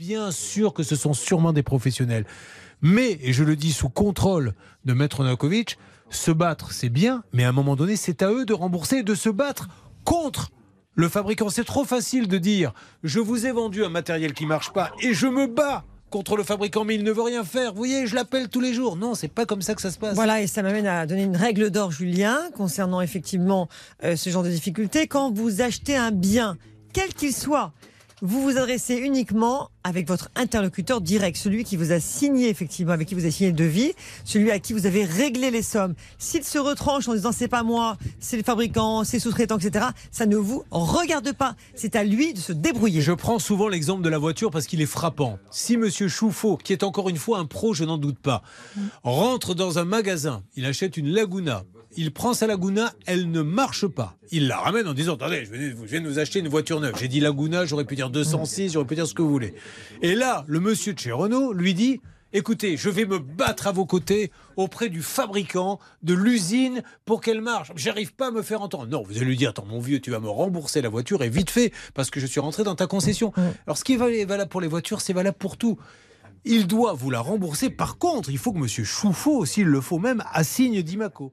bien sûr que ce sont sûrement des professionnels. Mais, et je le dis sous contrôle de Maître Novakovic, se battre, c'est bien, mais à un moment donné, c'est à eux de rembourser et de se battre contre le fabricant. C'est trop facile de dire je vous ai vendu un matériel qui marche pas et je me bats contre le fabricant, mais il ne veut rien faire. Vous voyez, je l'appelle tous les jours. Non, c'est pas comme ça que ça se passe. Voilà, et ça m'amène à donner une règle d'or, Julien, concernant effectivement euh, ce genre de difficulté. Quand vous achetez un bien, quel qu'il soit, vous vous adressez uniquement avec votre interlocuteur direct, celui qui vous a signé effectivement, avec qui vous avez signé le devis, celui à qui vous avez réglé les sommes. S'il se retranche en disant c'est pas moi, c'est le fabricant, c'est sous-traitant, etc., ça ne vous regarde pas. C'est à lui de se débrouiller. Je prends souvent l'exemple de la voiture parce qu'il est frappant. Si Monsieur Chouffaut, qui est encore une fois un pro, je n'en doute pas, rentre dans un magasin, il achète une Laguna, il prend sa Laguna, elle ne marche pas. Il la ramène en disant Attendez, je viens, de vous acheter une voiture neuve. J'ai dit Laguna, j'aurais pu dire 206, j'aurais pu dire ce que vous voulez. Et là, le monsieur de chez Renault lui dit Écoutez, je vais me battre à vos côtés auprès du fabricant de l'usine pour qu'elle marche. J'arrive pas à me faire entendre. Non, vous allez lui dire Attends, mon vieux, tu vas me rembourser la voiture et vite fait parce que je suis rentré dans ta concession. Alors, ce qui est valable pour les voitures, c'est valable pour tout. Il doit vous la rembourser. Par contre, il faut que Monsieur Chouffaut, s'il le faut même, assigne d'Imaco.